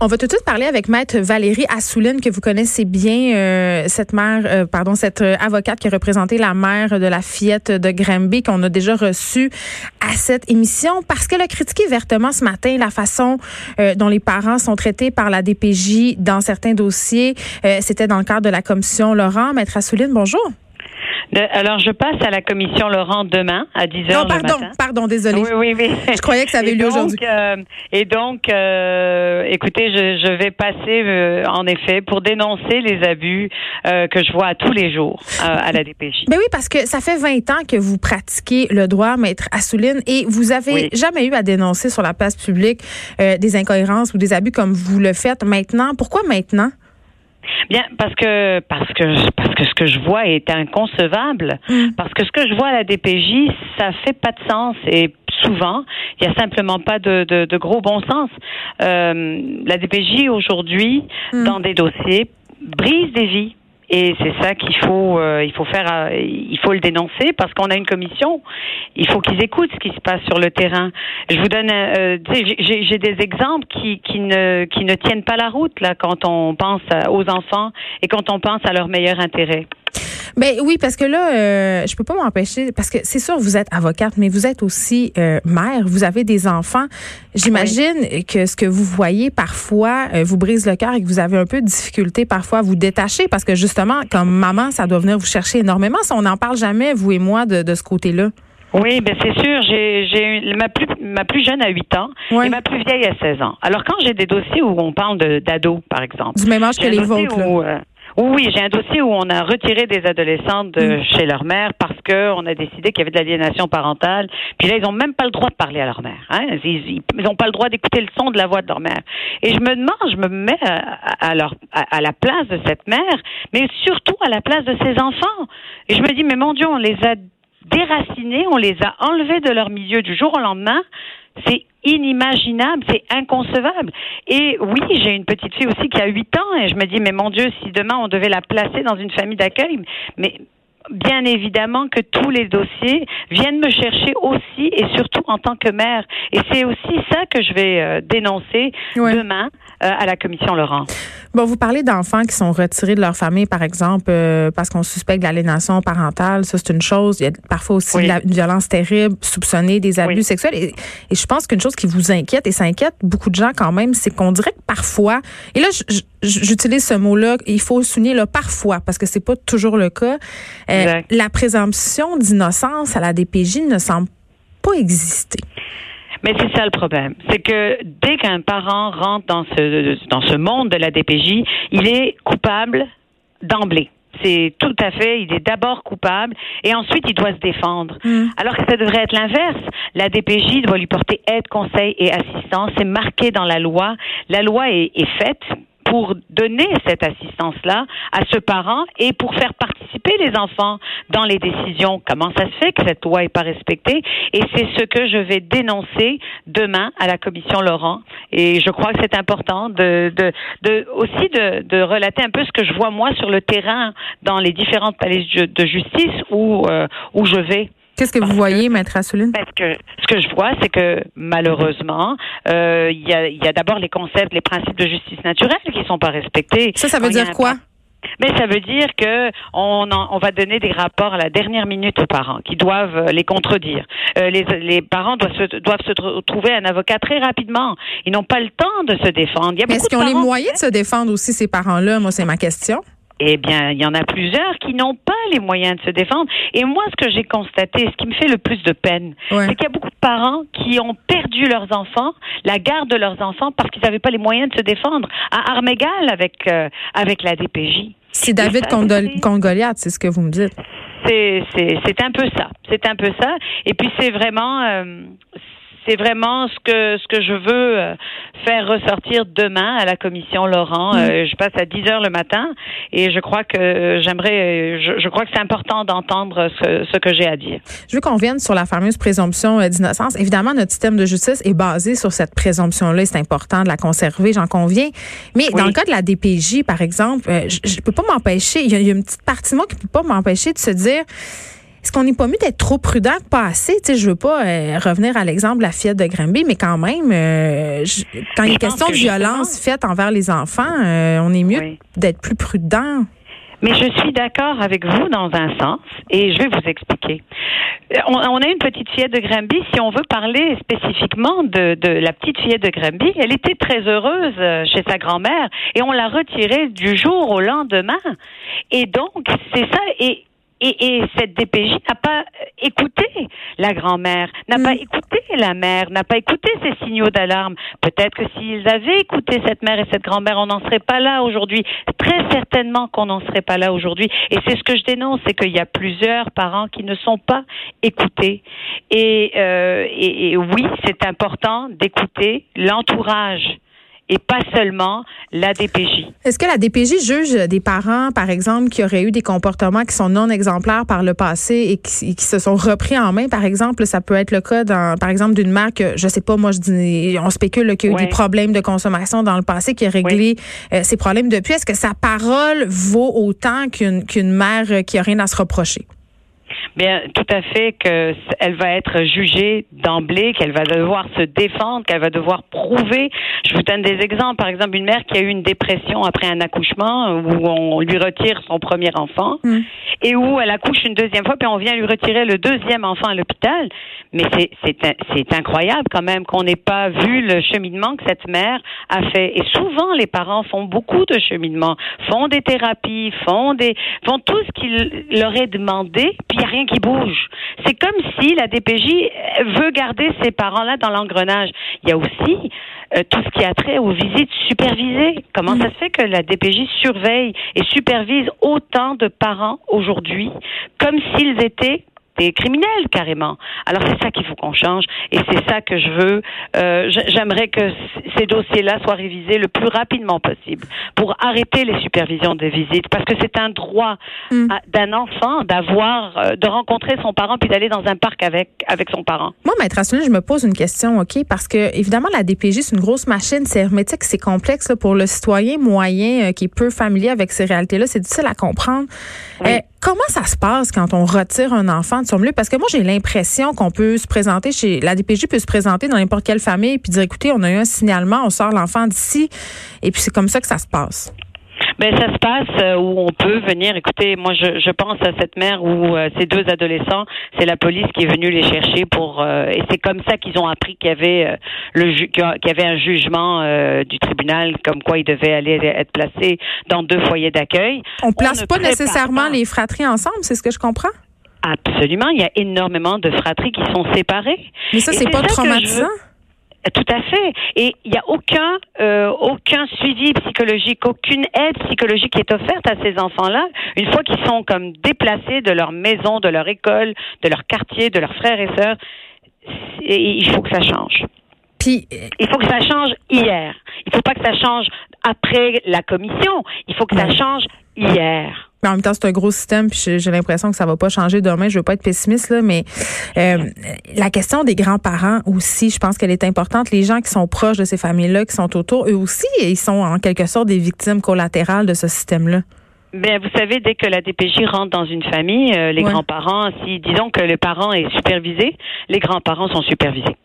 On va tout de suite parler avec maître Valérie Assouline que vous connaissez bien euh, cette mère euh, pardon cette euh, avocate qui a représenté la mère de la fillette de Granby qu'on a déjà reçue à cette émission. Parce qu'elle a critiqué vertement ce matin la façon dont les parents sont traités par la DPJ dans certains dossiers. C'était dans le cadre de la commission Laurent. Maître Assouline bonjour alors, je passe à la commission Laurent demain à 10 heures. Non, pardon, pardon, désolé. Oui, oui, oui. Je croyais que ça avait eu lieu aujourd'hui. Euh, et donc, euh, écoutez, je, je, vais passer, euh, en effet, pour dénoncer les abus que je vois à tous les jours à la DPJ. Mais oui, parce que ça fait 20 ans que vous pratiquez le droit, maître Assouline, et vous avez jamais eu à dénoncer sur la place publique des incohérences ou des abus comme vous le faites maintenant. Pourquoi maintenant? Bien, parce que parce que parce que ce que je vois est inconcevable. Mm. Parce que ce que je vois à la DPJ, ça fait pas de sens et souvent, il y a simplement pas de, de, de gros bon sens. Euh, la DPJ aujourd'hui, mm. dans des dossiers, brise des vies et c'est ça qu'il faut, euh, il faut faire, euh, il faut le dénoncer parce qu'on a une commission. Il faut qu'ils écoutent ce qui se passe sur le terrain. Je vous donne, euh, j'ai des exemples qui, qui ne, qui ne tiennent pas la route là quand on pense aux enfants et quand on pense à leur meilleur intérêt. Ben oui, parce que là, euh, je peux pas m'empêcher, parce que c'est sûr, vous êtes avocate, mais vous êtes aussi euh, mère, vous avez des enfants. J'imagine que ce que vous voyez parfois euh, vous brise le cœur et que vous avez un peu de difficulté parfois à vous détacher, parce que justement, comme maman, ça doit venir vous chercher énormément. Si on n'en parle jamais, vous et moi, de, de ce côté-là. Oui, ben c'est sûr. J'ai, j'ai ma plus ma plus jeune a 8 ans et ma plus vieille a 16 ans. Alors quand j'ai des dossiers où on parle de d'ados, par exemple, du même âge que les vôtres. Oui, j'ai un dossier où on a retiré des adolescentes de mm. chez leur mère parce qu'on a décidé qu'il y avait de l'aliénation parentale. Puis là, ils n'ont même pas le droit de parler à leur mère. Hein? Ils n'ont pas le droit d'écouter le son de la voix de leur mère. Et je me demande, je me mets à, leur, à, la place de cette mère, mais surtout à la place de ses enfants. Et je me dis, mais mon Dieu, on les a déracinés, on les a enlevés de leur milieu du jour au lendemain. C'est inimaginable, c'est inconcevable. Et oui, j'ai une petite fille aussi qui a 8 ans et je me dis, mais mon Dieu, si demain on devait la placer dans une famille d'accueil, mais bien évidemment que tous les dossiers viennent me chercher aussi et surtout en tant que mère. Et c'est aussi ça que je vais euh, dénoncer demain euh, à la commission Laurent. Bon, vous parlez d'enfants qui sont retirés de leur famille, par exemple, euh, parce qu'on suspecte de l'aliénation parentale. Ça, c'est une chose. Il y a parfois aussi une violence terrible, soupçonnée, des abus sexuels. Et, je pense qu'une chose qui vous inquiète, et ça inquiète beaucoup de gens quand même, c'est qu'on dirait que parfois, et là, j'utilise ce mot-là, il faut souligner le parfois, parce que c'est pas toujours le cas. Euh, la présomption d'innocence à la DPJ ne semble pas exister. Mais c'est ça le problème. C'est que dès qu'un parent rentre dans ce, dans ce monde de la DPJ, il est coupable d'emblée. C'est tout à fait, il est d'abord coupable et ensuite il doit se défendre. Mm. Alors que ça devrait être l'inverse. La DPJ doit lui porter aide, conseil et assistance. C'est marqué dans la loi. La loi est, est faite pour donner cette assistance-là à ce parent et pour faire participer les enfants dans les décisions. Comment ça se fait que cette loi n'est pas respectée? Et c'est ce que je vais dénoncer demain à la commission Laurent. Et je crois que c'est important aussi de, de, relater un peu ce que je vois moi sur le terrain dans les différentes palais de justice où, euh, où je vais. Qu'est-ce que vous voyez, Maître Assouline? Parce que ce que je vois, c'est que malheureusement, euh, il y a, y a d'abord les concepts, les principes de justice naturelle qui sont pas respectés. Ça, ça veut dire quoi? Mais ça veut dire que on, on va donner des rapports à la dernière minute aux parents qui doivent euh, les contredire. Euh, les, les, parents doivent se, doivent se trouver un avocat très rapidement. Ils n'ont pas le temps de se défendre. Est-ce qu'ils ont les moyens de se défendre aussi, ces parents-là? Moi, c'est ma question. Eh bien, il y en a plusieurs qui n'ont pas les moyens de se défendre. Et moi, ce que j'ai constaté, ce qui me fait le plus de peine, c'est qu'il y a beaucoup de parents qui ont perdu leurs enfants, la garde de leurs enfants, parce qu'ils n'avaient pas les moyens de se défendre à armes égales avec, euh, avec la DPJ. C'est David contre Goliath, c'est ce que vous me dites. C'est un peu ça. C'est un peu ça. Et puis, c'est vraiment... Euh, c'est vraiment ce que ce que je veux euh, faire ressortir demain à la commission Laurent. Euh, je passe à 10 heures le matin et je crois que j'aimerais, je, crois que c'est important d'entendre ce, ce, que j'ai à dire. Je veux qu'on revienne sur la fameuse présomption euh, d'innocence. Évidemment, notre système de justice est basé sur cette présomption-là. C'est important de la conserver, j'en conviens. Mais dans le cas de la DPJ, par exemple, je, ne peux pas m'empêcher. Il y, a une petite partie de moi qui peut pas m'empêcher de se dire est-ce qu'on n'est pas mieux d'être trop prudent, pas assez? Tu sais, je veux pas euh, revenir à l'exemple de la fillette de Granby, mais quand même, euh, quand il y a question de violence faite envers les enfants, euh, on est mieux d'être plus prudent. Mais je suis d'accord avec vous dans un sens et je vais vous expliquer. On, a une petite fillette de Granby. Si on veut parler spécifiquement de, de la petite fillette de Granby, elle était très heureuse chez sa grand-mère et on l'a retirée du jour au lendemain. Et donc, c'est ça. Et et, cette DPJ n'a pas écouté la grand-mère, n'a pas mm. écouté la mère, n'a pas écouté ces signaux d'alarme. Peut-être que s'ils avaient écouté cette mère et cette grand-mère, on n'en serait pas là aujourd'hui. Très certainement qu'on n'en serait pas là aujourd'hui. Et c'est ce que je dénonce, c'est qu'il y a plusieurs parents qui ne sont pas écoutés. Et, euh, et oui, c'est important d'écouter l'entourage et pas seulement la DPJ. Est-ce que la DPJ juge des parents, par exemple, qui auraient eu des comportements qui sont non exemplaires par le passé et qui, se sont repris en main? Par exemple, ça peut être le cas, dans, par exemple, d'une mère que, je sais pas, moi, je dis, on spécule qu'il y a eu des problèmes de consommation dans le passé, qui a réglé euh, ses problèmes depuis. Est-ce que sa parole vaut autant qu'une qu'une mère qui a rien à se reprocher? Bien, tout à fait qu'elle va être jugée d'emblée, qu'elle va devoir se défendre, qu'elle va devoir prouver. Je vous donne des exemples. Par exemple, une mère qui a eu une dépression après un accouchement où on lui retire son premier enfant mm. et où elle accouche une deuxième fois puis on vient lui retirer le deuxième enfant à l'hôpital. Mais c'est incroyable quand même qu'on n'ait pas vu le cheminement que cette mère a fait. Et souvent, les parents font beaucoup de cheminement, font des thérapies, font des font tout ce qu'il leur est demandé, puis rien qui bouge. C'est comme si la DPJ veut garder ces parents-là dans l'engrenage. Il y a aussi euh, tout ce qui a trait aux visites supervisées. Comment ça se fait que la DPJ surveille et supervise autant de parents aujourd'hui comme s'ils étaient des criminels carrément. Alors c'est ça qu'il faut qu'on change et c'est ça que je veux. Euh, J'aimerais que ces dossiers-là soient révisés le plus rapidement possible pour arrêter les supervisions des visites parce que c'est un droit mm. d'un enfant d'avoir, euh, de rencontrer son parent puis d'aller dans un parc avec avec son parent. Moi, maître Asselin, je me pose une question, ok, parce que évidemment la DPJ c'est une grosse machine, c'est hermétique, c'est complexe là, pour le citoyen moyen euh, qui est peu familier avec ces réalités-là, c'est difficile à comprendre. Euh, Comment ça se passe quand on retire un enfant de son milieu? Parce que moi, j'ai l'impression qu'on peut se présenter chez la DPJ peut se présenter dans n'importe quelle famille puis dire écoutez, on a eu un signalement, on sort l'enfant d'ici et puis c'est comme ça que ça se passe. Ben ça se passe euh, où on peut venir. Écoutez, moi je, je pense à cette mère où euh, ces deux adolescents, c'est la police qui est venue les chercher pour euh, et c'est comme ça qu'ils ont appris qu'il y avait le qu'il y avait un jugement du tribunal comme quoi ils devaient aller être placés dans deux foyers d'accueil. On place pas nécessairement les fratries ensemble, c'est ce que je comprends? Absolument, il y a énormément de fratries qui sont séparées. Mais ça c'est pas traumatisant? Tout à fait. Et il n'y a aucun, euh, aucun suivi psychologique, aucune aide psychologique qui est offerte à ces enfants-là une fois qu'ils sont comme déplacés de leur maison, de leur école, de leur quartier, de leurs frères et sœurs. Il faut que ça change. Puis, il faut que ça change hier. Il ne faut pas que ça change après la commission. Il faut que ça change hier. Mais en même temps, c'est un gros système, puis j'ai l'impression que ça va pas changer demain. Je veux pas être pessimiste, là, mais euh, la question des grands-parents aussi, je pense qu'elle est importante. Les gens qui sont proches de ces familles-là, qui sont autour, eux aussi, ils sont en quelque sorte des victimes collatérales de ce système-là. Bien, vous savez, dès que la DPJ rentre dans une famille, euh, les grands-parents, si disons que le parent est supervisé, les grands-parents sont supervisés.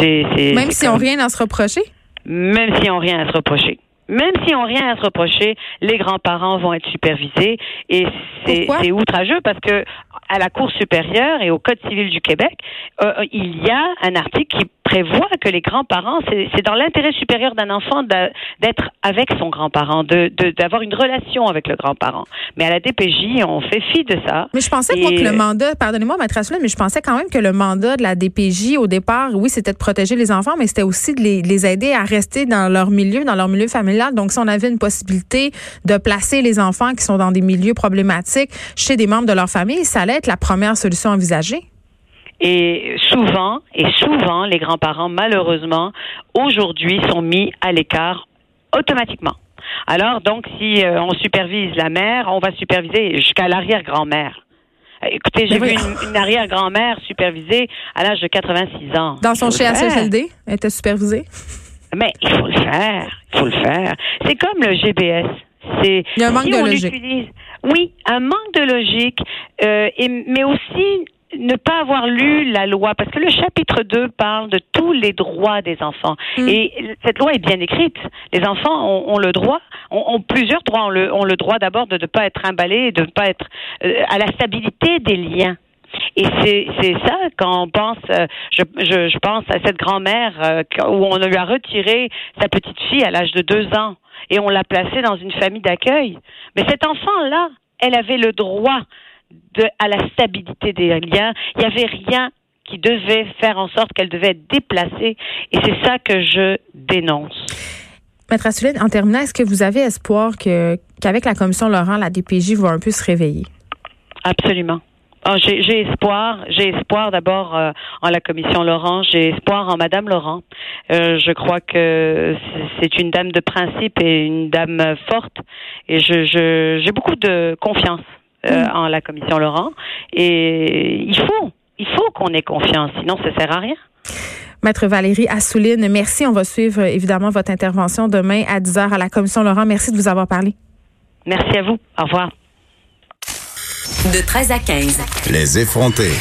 Même s'ils n'ont rien à se reprocher? Même s'ils n'ont rien à se reprocher même s'ils n'ont rien à se reprocher, les grands-parents vont être supervisés et c'est outrageux parce que à la Cour supérieure et au Code civil du Québec, euh, il y a un article qui prévoit que les grands-parents, c'est dans l'intérêt supérieur d'un enfant d'être avec son grand-parent, d'avoir de, une relation avec le grand-parent. Mais à la DPJ, on fait fi de ça. Mais je pensais moi, que le mandat, pardonnez-moi, maître mais je pensais quand même que le mandat de la DPJ au départ, oui, c'était de protéger les enfants, mais c'était aussi de les, de les, aider à rester dans leur milieu, dans leur milieu familial. Donc, si on avait une possibilité de placer les enfants qui sont dans des milieux problématiques chez des membres de leur famille, ça allait être la première solution envisagée. Et souvent, et souvent, les grands-parents, malheureusement, aujourd'hui, sont mis à l'écart automatiquement. Alors, donc, si euh, on supervise la mère, on va superviser jusqu'à l'arrière-grand-mère. Écoutez, j'ai vu une, arrière-grand-mère supervisée à l'âge de 86 ans. Dans son CHSLD, elle était supervisée? Mais il faut le faire. Il faut le faire. C'est comme le GBS. C'est, il y a un manque de logique. Oui, un manque de logique, euh, et, mais aussi ne pas avoir lu la loi, parce que le chapitre 2 parle de tous les droits des enfants. Mm. Et cette loi est bien écrite. Les enfants ont, le droit, ont, plusieurs droits. Ont le, droit d'abord de ne pas être emballés, de ne pas être euh, à la stabilité des liens. Et c'est ça quand on pense, euh, je, je, je pense à cette grand-mère euh, où on lui a retiré sa petite fille à l'âge de deux ans et on l'a placée dans une famille d'accueil. Mais cet enfant-là, elle avait le droit de, à la stabilité des liens. Il n'y avait rien qui devait faire en sorte qu'elle devait être déplacée. Et c'est ça que je dénonce. Maître Assouline, en terminant, est-ce que vous avez espoir que, qu'avec la commission Laurent, la DPJ va un peu se réveiller? Absolument. Oh, j'ai espoir, j'ai espoir d'abord euh, en la commission Laurent, j'ai espoir en Madame Laurent. Euh, je crois que c'est une dame de principe et une dame forte, et je j'ai beaucoup de confiance euh, mm. en la commission Laurent. Et il faut, il faut qu'on ait confiance, sinon ça sert à rien. Maître Valérie Assouline, merci. On va suivre évidemment votre intervention demain à 10h à la commission Laurent. Merci de vous avoir parlé. Merci à vous. Au revoir. De 13 à 15. Les effrontés.